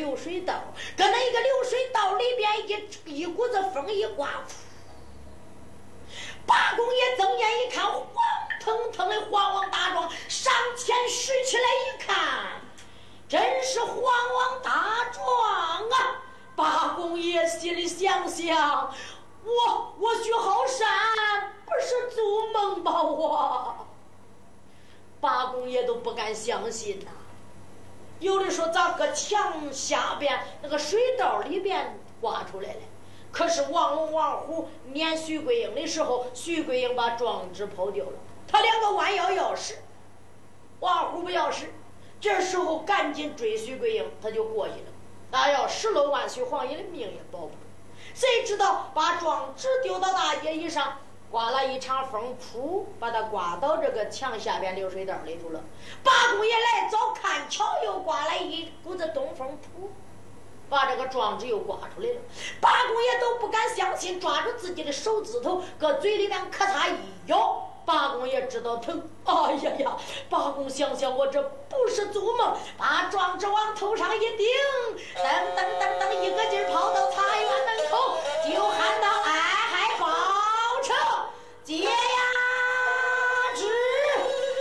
流水道，搁那一个流水道里边一一股子风一刮噗。说咋搁墙下边那个水道里边挖出来了。可是王龙、王虎撵徐桂英的时候，徐桂英把状纸抛丢了，他两个弯腰要匙，王虎不要匙，这时候赶紧追徐桂英，他就过去了。那要十楼万岁，皇爷的命也保不住。谁知道把状纸丢到大街一上，刮了一场风，噗，把他刮到这个墙下边流水道里头了。八公爷来早看巧，又刮来一股子东风，噗。把这个状纸又刮出来了，八公爷都不敢相信，抓住自己的手指头，搁嘴里边咔嚓一咬，八公爷知道疼。哎呀呀！八公想想，我这不是做梦，把状纸往头上一顶，噔噔噔噔，一个劲儿跑到茶园门口，就喊道：“哎，爹呀！”侄，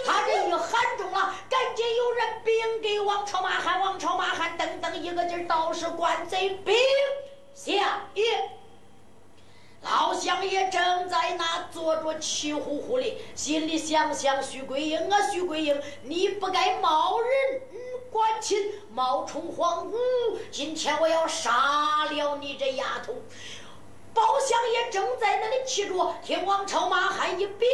他这一喊中了赶紧有人禀给王朝马汉，王朝马汉等等一个劲儿，倒是官贼禀相爷。老相爷正在那坐着气呼呼的，心里想想：徐桂英啊，徐桂英，你不该冒人管亲，冒充皇姑。今天我要杀了你这丫头！包相爷正在那里气着，听王朝马汉一禀，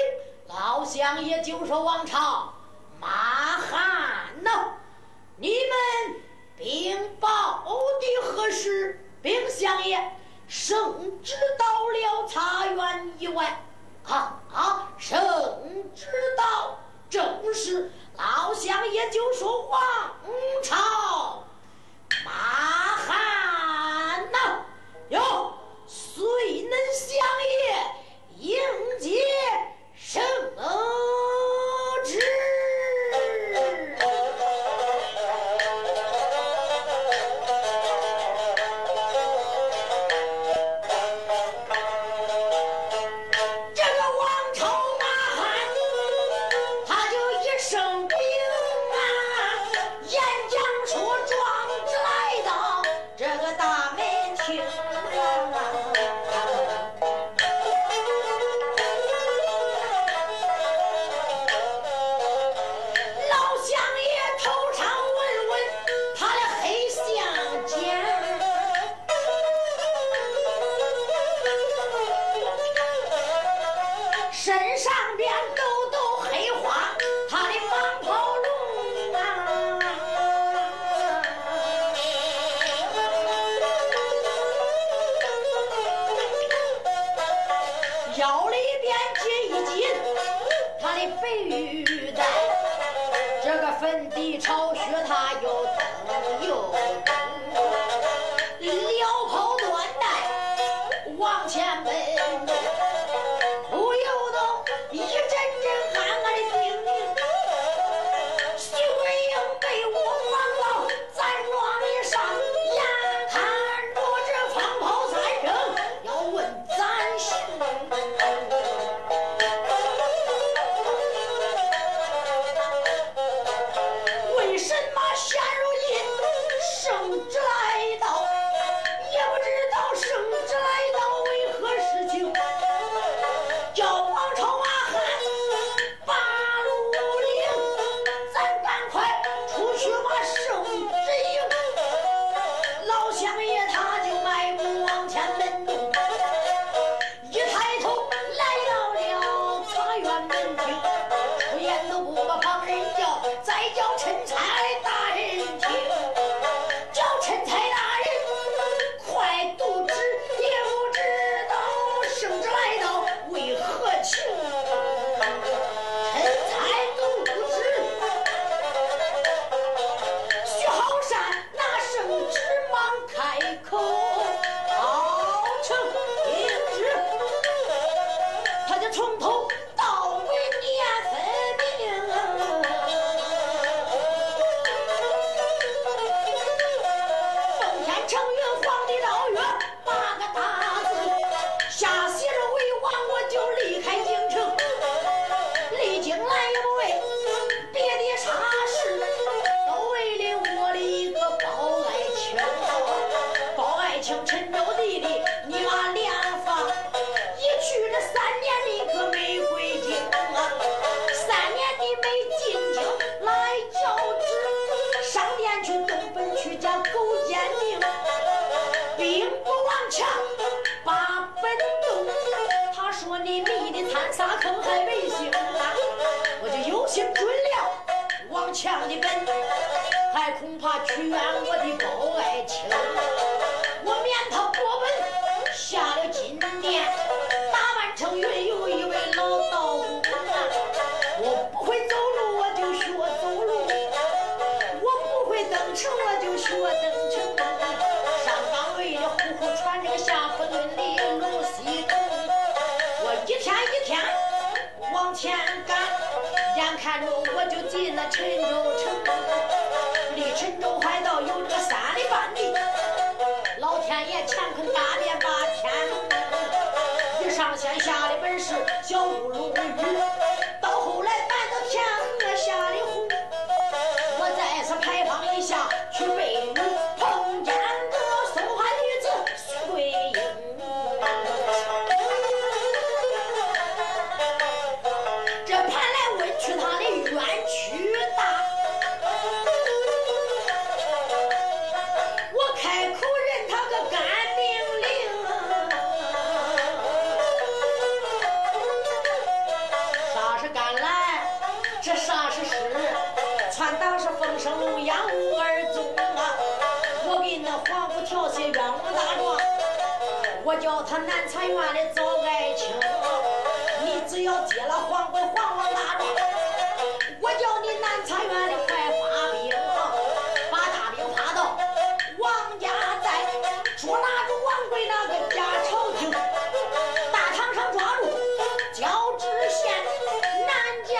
老相爷就说：王朝。马汉呐，你们禀报的何事？禀相爷，圣旨到了茶园以外。啊啊，圣旨到，正是老相爷就说王朝上的本，还恐怕屈原，我的包爱卿，我免他过文，下了金殿，打扮成云游一位老道。我不会走路，我就学走路；我不会登城，我就学登城。上岗位的呼呼喘着个下铺的泪，西东。我一天一天往前赶。眼看着我就进了陈州城离陈州还到有个三里半地老天爷乾坤大变把天一上先下的本是小乌龙南禅院里找爱情，你只要接了皇贵皇王大状，我叫你南禅院里快发兵，把大兵发到王家寨，捉拿住王贵那个假朝廷，大堂上抓住焦知县南监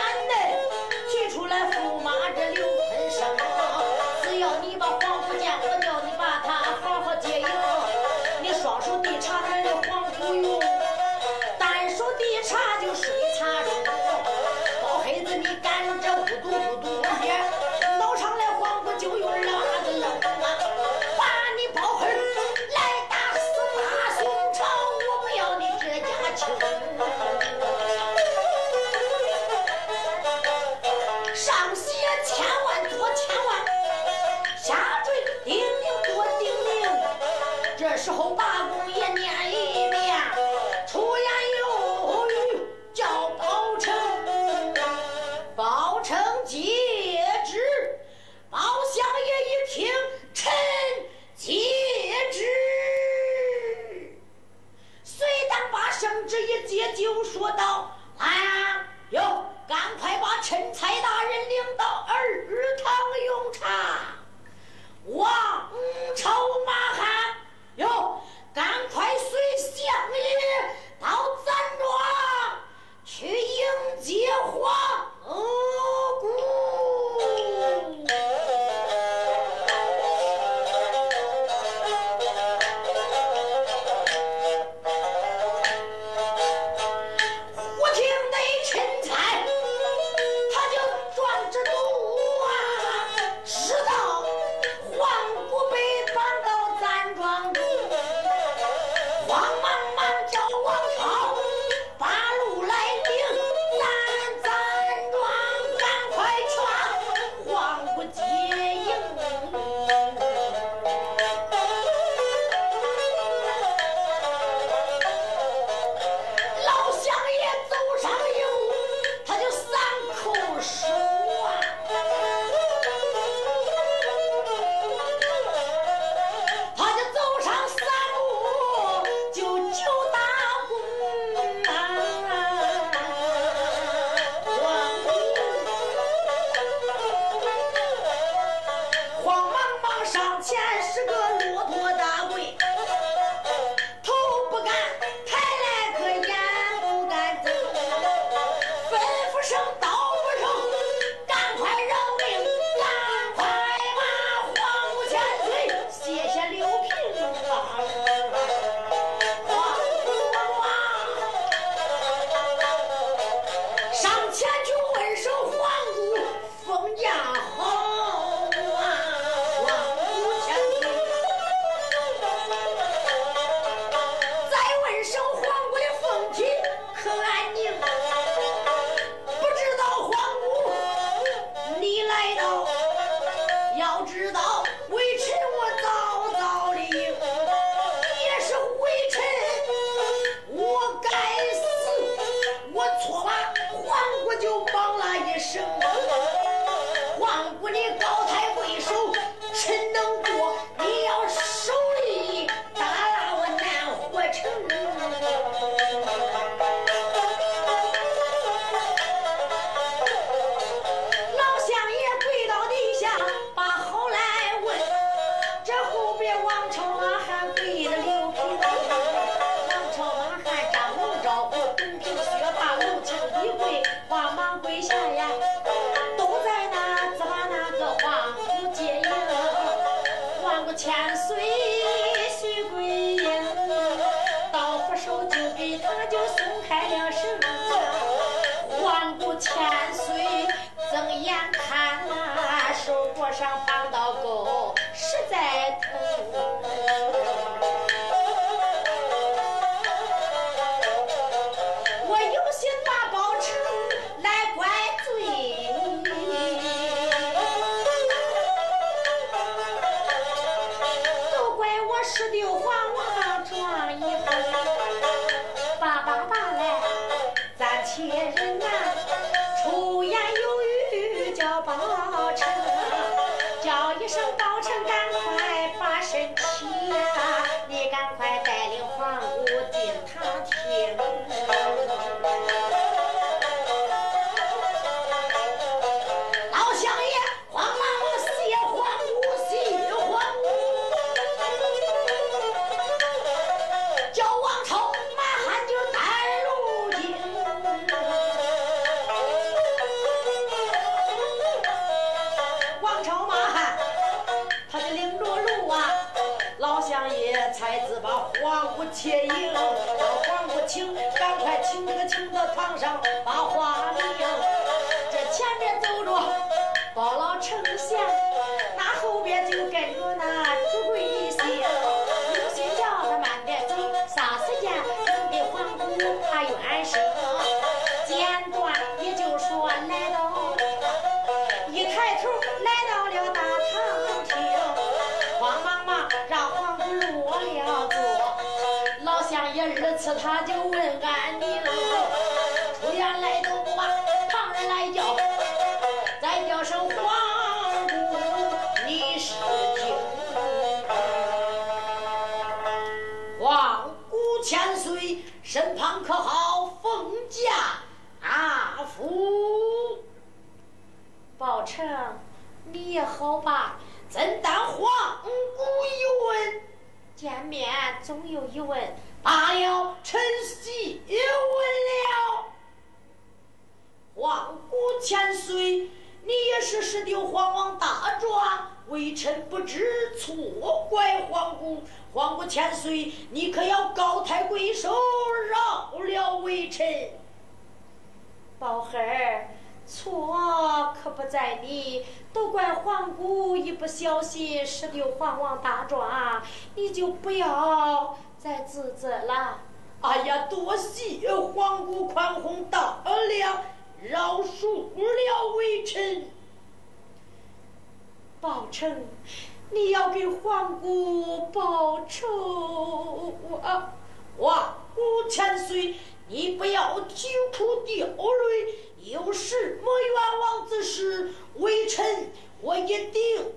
赶快请那个请到堂上把话理这前面走着包老成贤那后边就跟着那次他就问俺的路，出远来都不怕，旁人来叫，再叫声黄姑，你是听。黄姑千岁，身旁可好奉驾阿福？宝成，你也好吧？真当黄姑一问，见面总有一问。罢了，臣细问了。皇姑千岁，你也是十六皇王大状，微臣不知，错怪皇姑。皇姑千岁，你可要高抬贵手，饶了微臣。宝孩儿，错可不在你，都怪皇姑一不小心，十六皇王大状，你就不要再自责了。哎呀，多谢皇姑宽宏大量，饶恕了微臣。宝成。你要给皇姑报仇啊！皇姑千岁，你不要啼哭掉泪，有什么冤枉之事，微臣我一定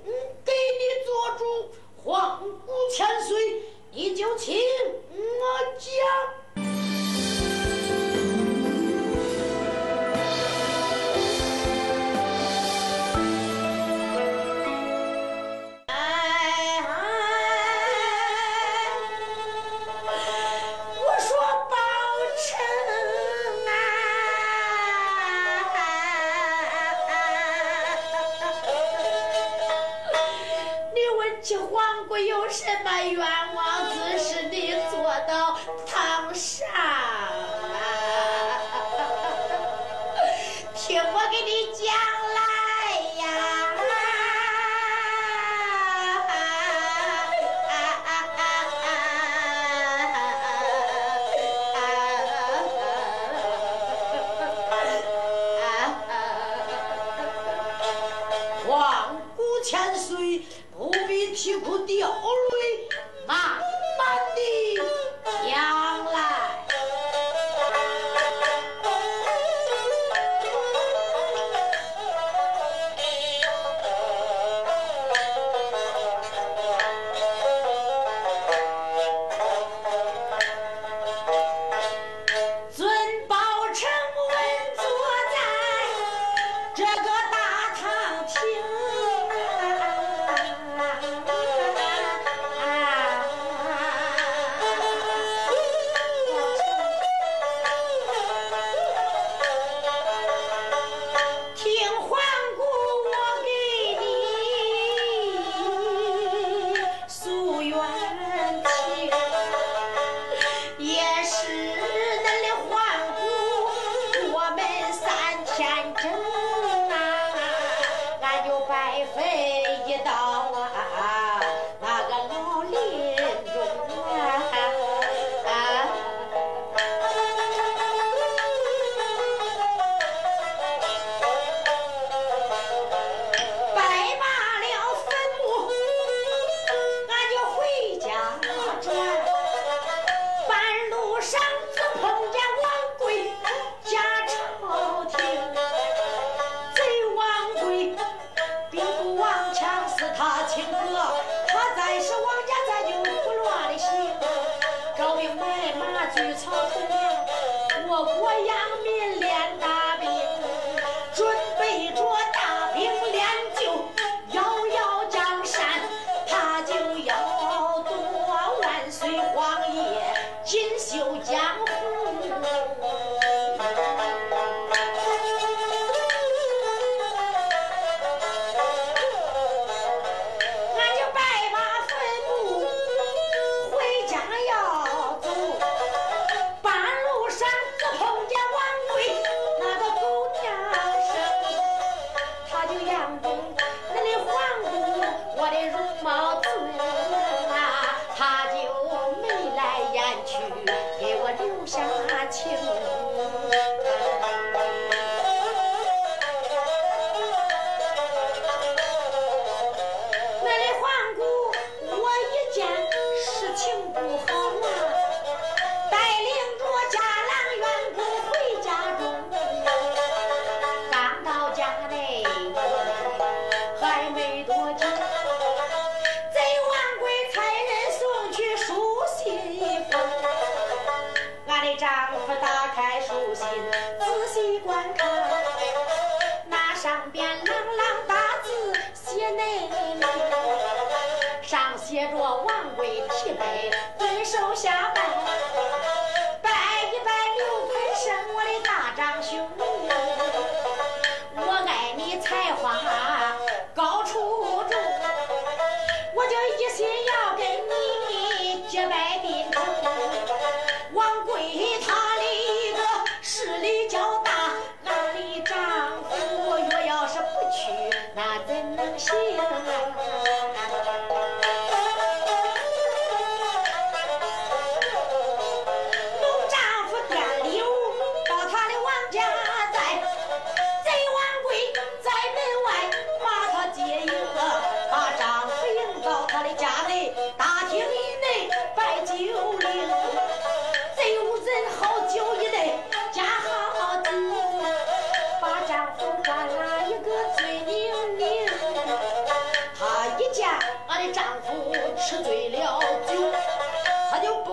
给我留下情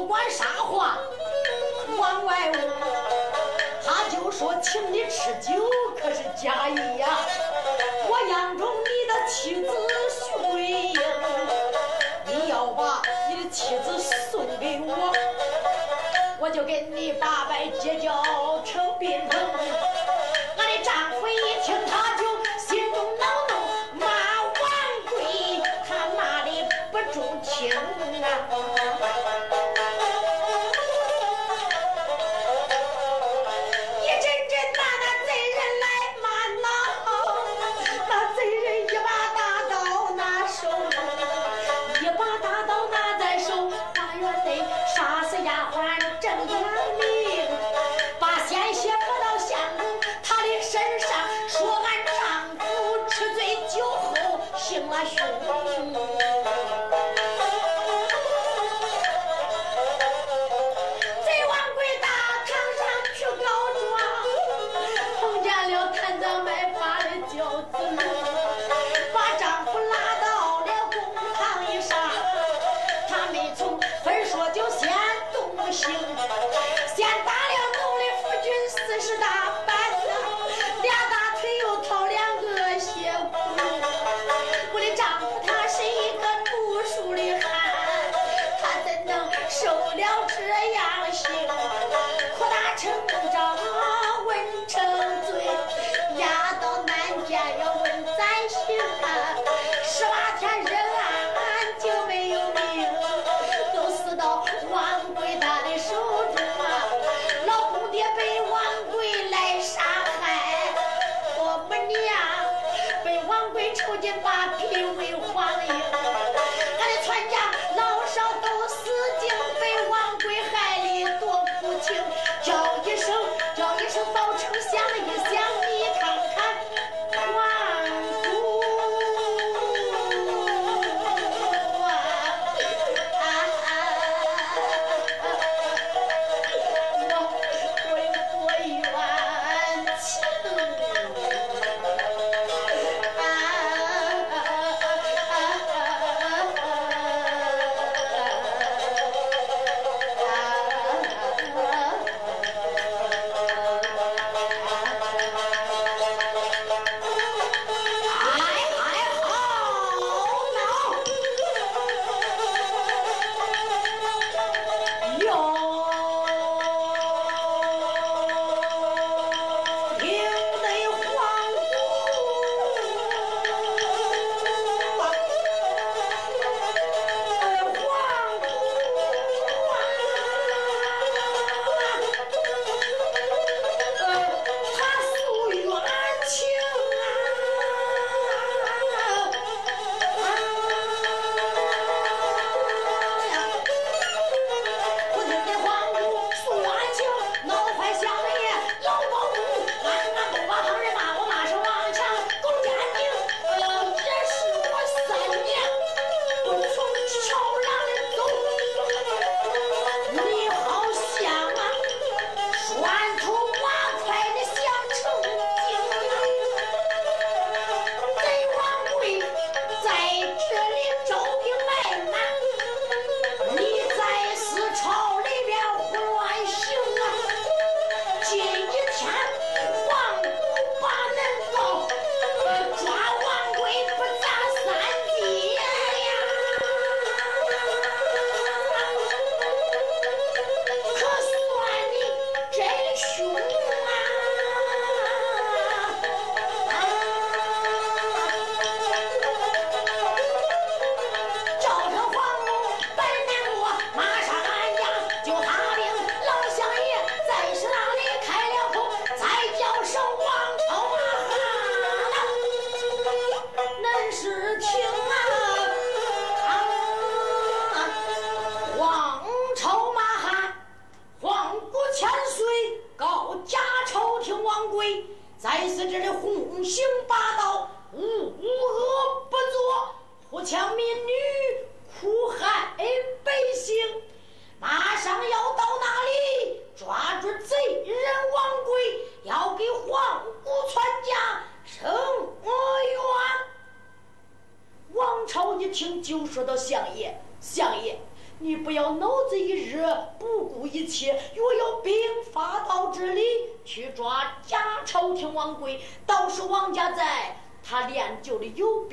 不管啥话？往外屋他就说请你吃酒可是假意呀。我央中你的妻子徐慧英你要把你的妻子送给我我就跟你八拜结交成宾朋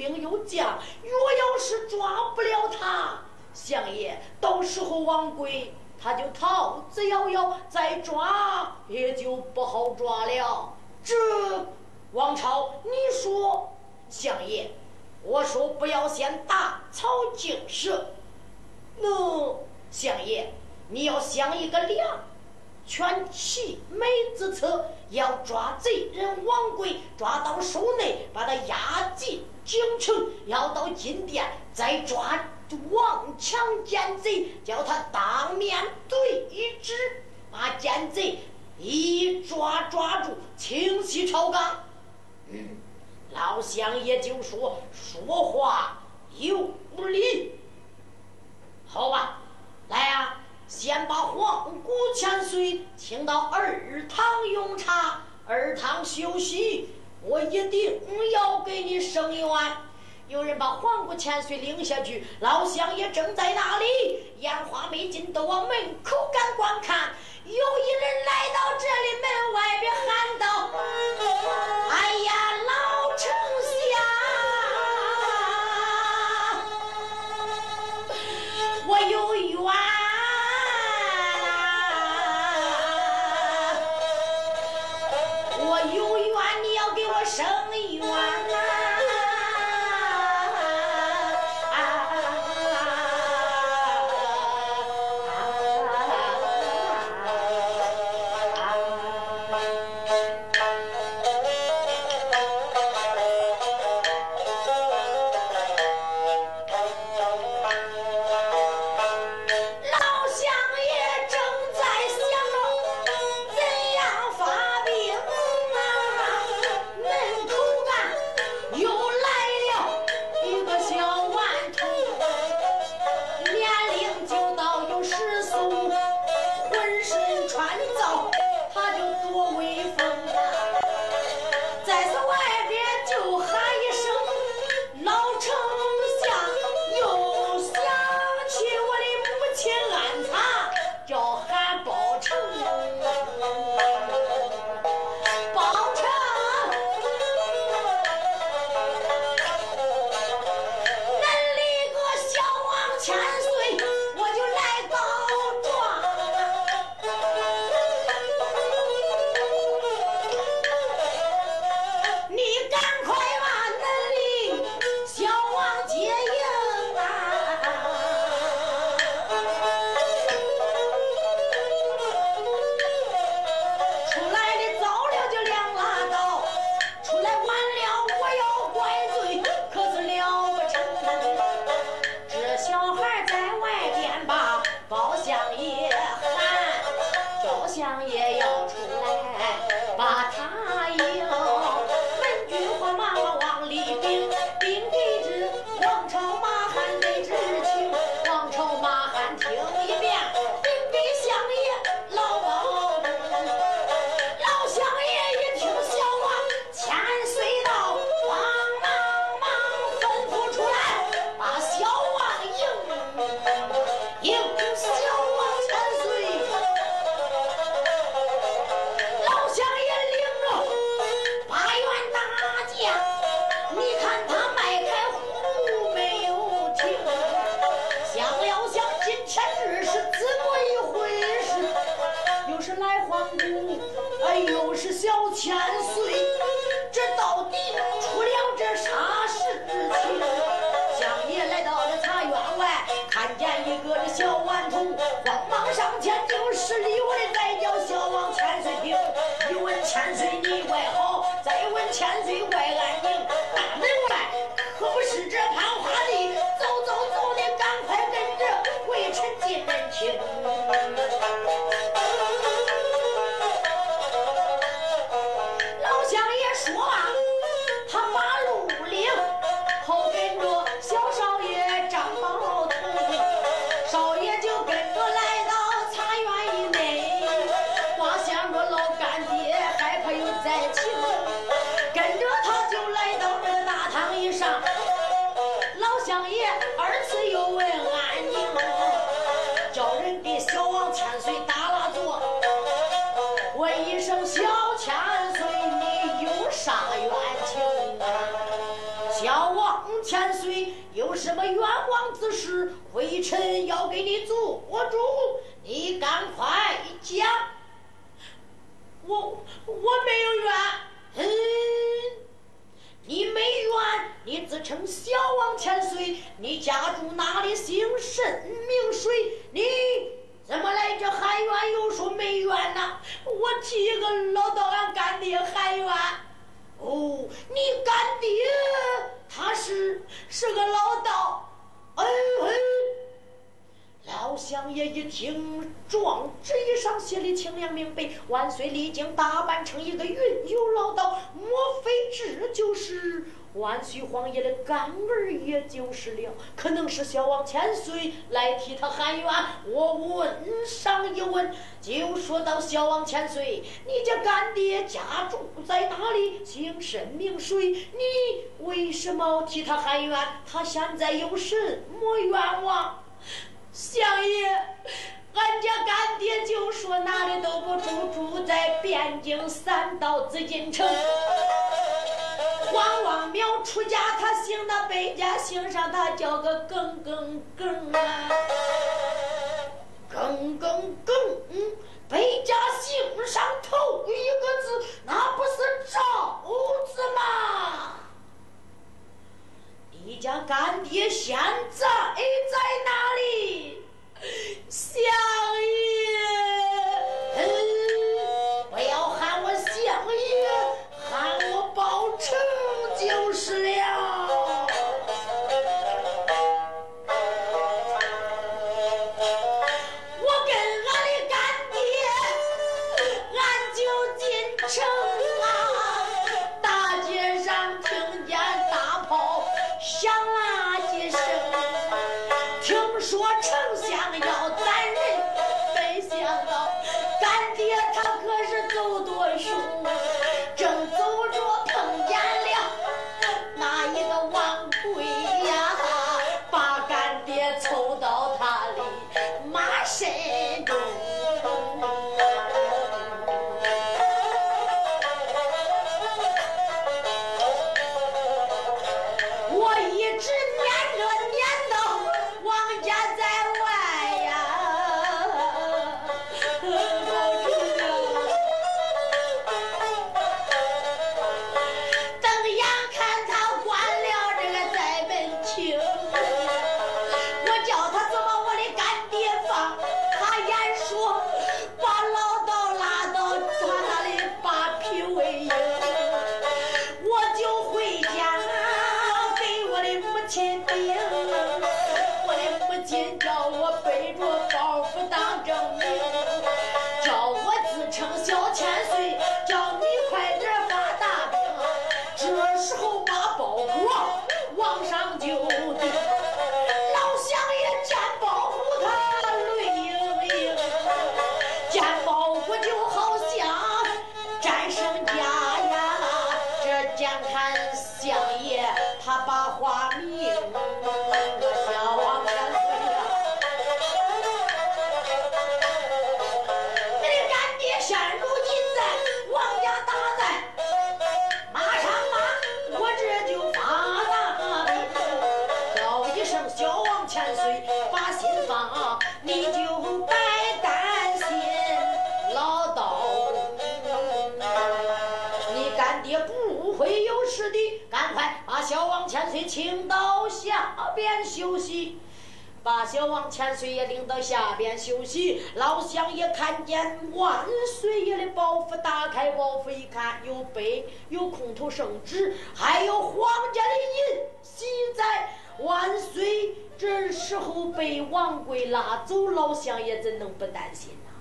兵有将，若要是抓不了他，相爷，到时候王贵他就逃之夭夭，再抓也就不好抓了。这王朝，你说，相爷，我说不要先打草惊蛇。那相爷，你要想一个良全其美之策，要抓贼人王贵，抓到手内，把他押进京城，要到金殿再抓王强奸贼，叫他当面对质，把奸贼一抓抓住，清洗朝纲。嗯，老相爷就说说话有理。好吧，来呀！先把皇姑千岁请到二堂用茶，二堂休息。我一定要给你伸冤。有人把皇姑千岁领下去，老乡爷正在那里，烟花没进，都往门口赶观看。有一人来到这里门外边喊道：“哎呀，老丞相！”我有冤，生你赶快讲。我我没有冤，嗯，你没冤，你自称小王千岁，你家住哪里？姓甚名谁？你怎么来这喊冤？又说没冤呢？我替一个老道俺干爹喊冤。哦，你干爹他是是个老道，哎哎。老相爷一听状纸一上写的清亮明白，万岁历经打扮成一个云游老道，莫非这就是万岁皇爷的干儿？也就是了，可能是小王千岁来替他喊冤。我问上一问，就说到小王千岁，你家干爹家住在哪里？姓甚名谁？你为什么替他喊冤？他现在有什么冤枉？相爷，俺家干爹就说哪里都不住，住在汴京三道紫禁城。黄王庙出家，他姓那百家姓上，他叫个耿耿耿啊，耿耿耿。百家姓上头一个字，那不是赵字吗？你家干爹现在在哪里？相爷，把小王千岁爷领到下边休息。老乡爷看见万岁爷的包袱打开，包袱一看，有碑，有空头圣旨，还有皇家的印玺在。万岁这时候被王贵拉走，老乡爷怎能不担心呢？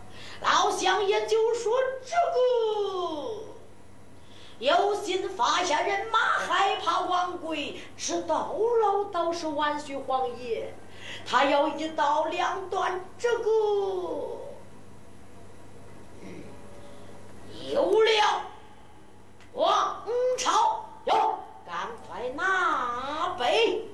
老乡爷就说这个。有心发下人马，害怕王贵知道老道是万岁皇爷，他要一刀两断这个。有了，王朝有，赶快拿杯。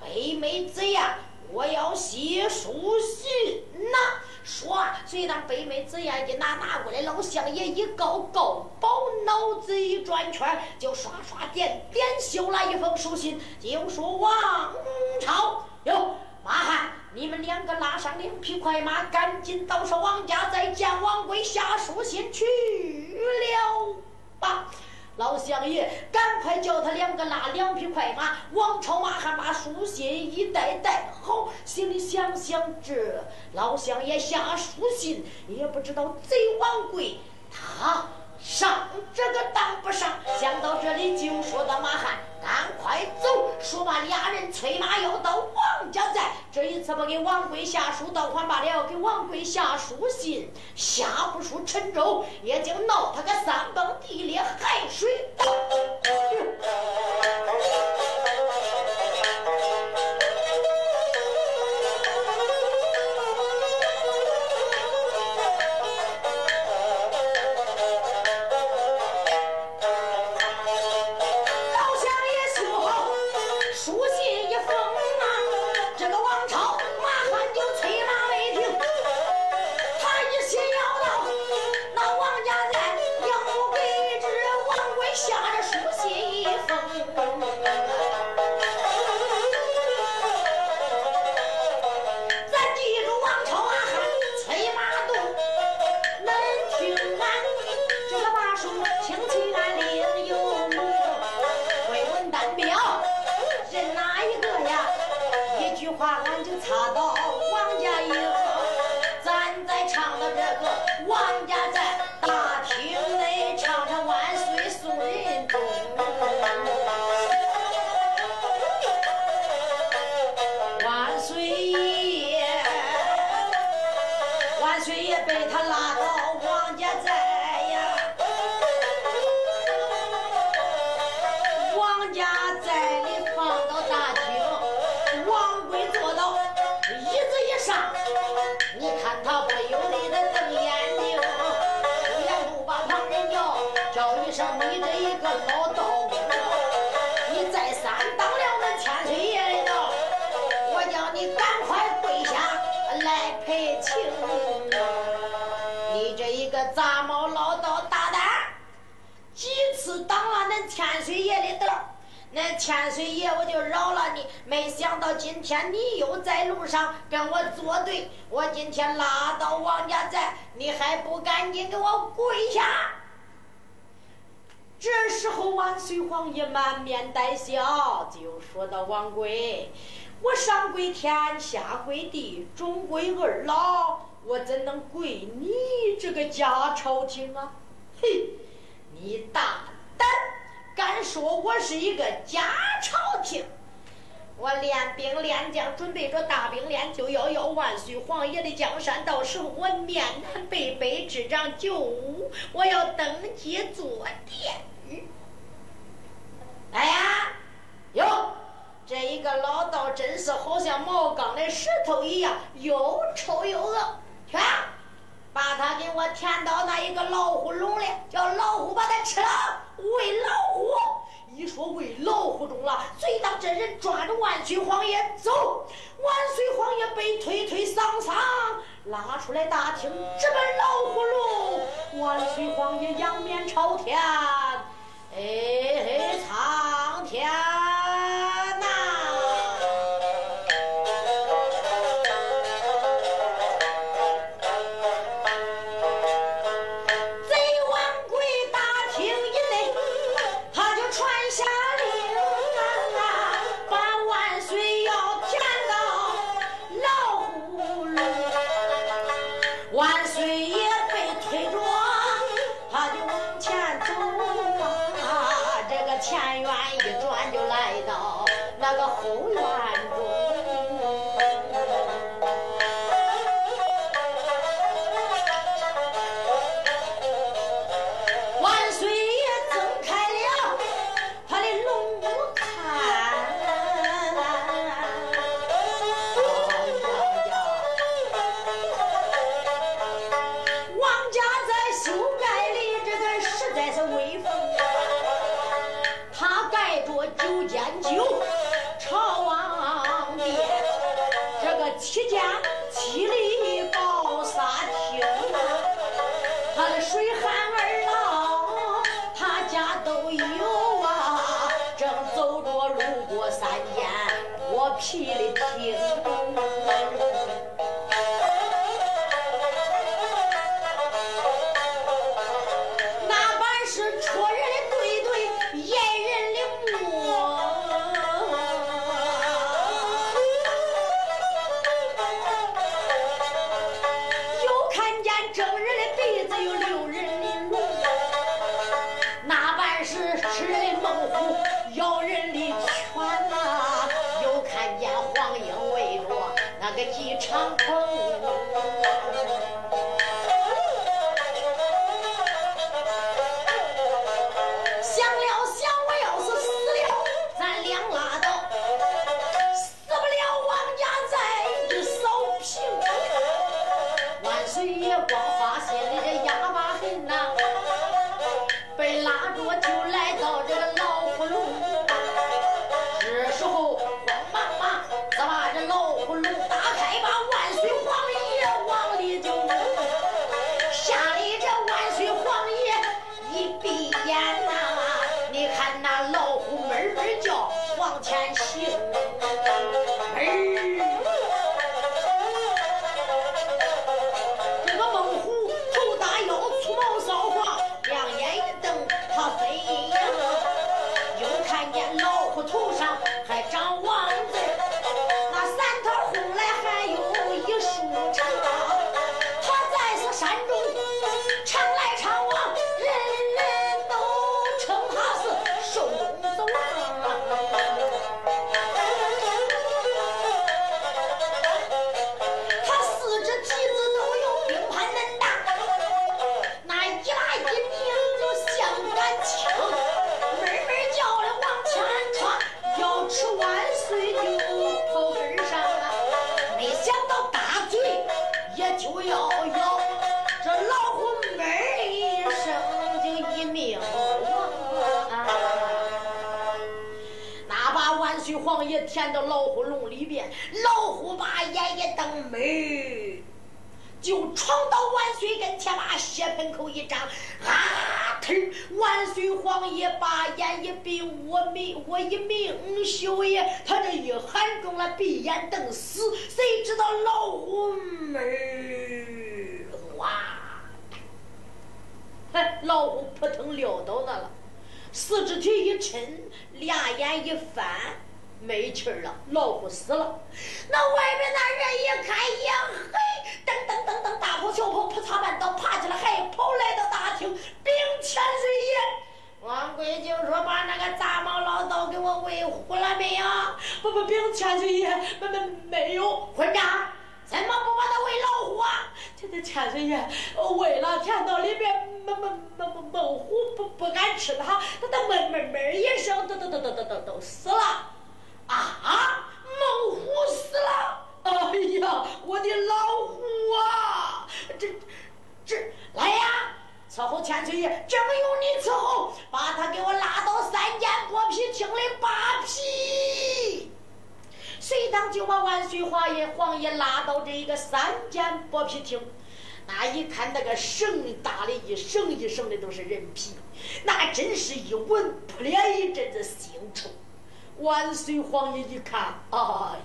北妹子呀，我要写书信呐。说，虽然北妹子呀，一拿拿过来，老相爷一高高，宝脑子一转圈，就刷刷点点，修来一封书信，就说王朝有。马汉，你们两个拉上两匹快马，赶紧到上王家，再见王贵下书信去了吧。老乡爷，赶快叫他两个拉两匹快马。王朝马汉把书信一带带好，心里想想这老乡爷下书信，也不知道贼王贵他上这个当不上。想到这里，就说到马汉。赶快走！说罢，俩人催马要到王家寨。这一次不给王贵下书，倒还罢了；给王贵下书信，下不出陈州，也就闹他个三崩地裂，海水上你这一个老道，你再三当了那千岁爷的道，我叫你赶快跪下来赔情。你这一个杂毛老道大胆，几次当了那千岁爷的道，那千岁爷我就饶了你。没想到今天你又在路上跟我作对，我今天拉到王家寨，你还不赶紧给我跪下！这时候万岁皇爷满面带笑，就说到：“王贵，我上跪天，下跪地，中跪二老，我怎能跪你这个假朝廷啊？嘿，你大胆！”敢说我是一个假朝廷？我练兵练将，准备着大兵练就要要万岁皇爷的江山。到时候我面南北北执掌九五，我要登基坐殿。哎呀，哟，这一个老道真是好像毛刚的石头一样，又臭又恶。去，把他给我填到那一个老虎笼里，叫老虎把他吃了。喂老虎，一说喂老虎中了，最当真人抓着万岁皇爷走，万岁皇爷被推推搡搡拉出来大厅，直奔老虎笼。万岁皇爷仰面朝天，哎，苍天。填一瞪，没，就闯到万岁跟前，把血盆口一张，啊！疼！万岁皇爷把眼一闭，我命我一命休也。他这一喊中了，闭眼等死，谁知道老虎没？哇！哎，老虎扑腾撂倒那了，四肢体一抻，俩眼一翻。没气儿了，老虎死了。那外边那人一看，呀嘿，噔噔噔噔，大跑小跑，扑嚓半倒，爬起来，还跑来到大厅，禀千岁爷。王贵就说：“把那个杂毛老道给我喂虎了没有？”不不，禀千岁爷，没没没有。混账，怎么不把他喂老虎啊？这这千岁爷，喂了，田道里边猛猛猛猛猛虎不不敢吃它，它它闷闷闷一声，都都都都都都都死了。啊！猛虎死了！哎呀，我的老虎啊！这、这，来呀！伺候千岁爷，正用你伺候，把他给我拉到三间剥皮厅里扒皮。谁当就把万岁皇爷、皇爷拉到这个三间剥皮厅，那一看那个绳搭的一绳一绳的都是人皮，那真是一闻扑脸一阵子腥臭。万岁皇爷一看，哎呀，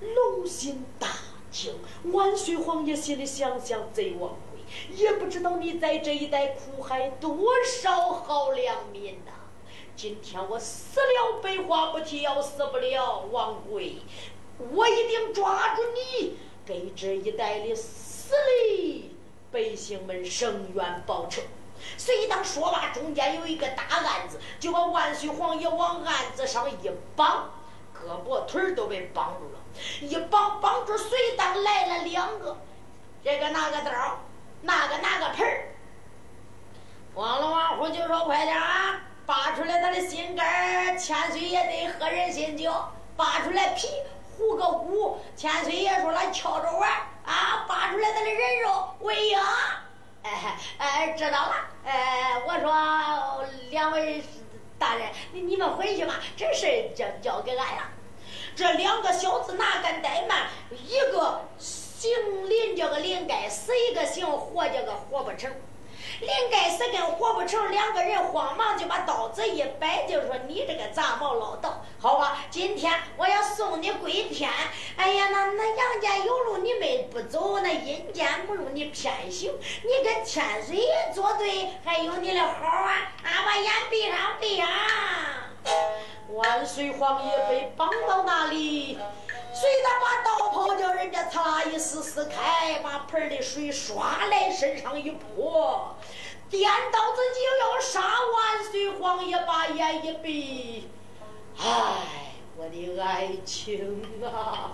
龙心大惊。万岁皇爷心里想想：贼王贵，也不知道你在这一带苦害多少好良民呐！今天我死了，白花不提，要死不了。王贵，我一定抓住你，给这一带的死里百姓们伸冤报仇。随当说罢，中间有一个大案子，就把万岁皇爷往案子上一绑，胳膊腿都被绑住了。一绑绑住，随当来了两个，这个拿个刀，那个拿个盆儿。王龙王虎就说：“快点啊，拔出来他的心肝千岁爷得喝人心酒，拔出来皮，糊个骨。千岁爷说了，敲着玩儿啊，拔出来他的人肉喂鹰。”哎哎，知道了。哎，我说两位大人，你你们回去吧，这事交交给俺了。这两个小子哪敢怠慢？一个姓林叫个林盖，死一个姓霍叫个霍不成。临该死跟活不成两个人，慌忙就把刀子一摆，就说：“你这个杂毛老道，好吧，今天我要送你归天。哎呀，那那阳间有路你没不走，那阴间不路你偏行，你跟天水作对，还有你的好啊！啊，把眼闭上，闭上。”万岁皇爷被绑到那里，随他把刀抛叫人家擦一撕撕开，把盆里水刷来身上一泼，颠倒自己要杀万岁皇爷，把眼一闭，唉，我的爱情啊！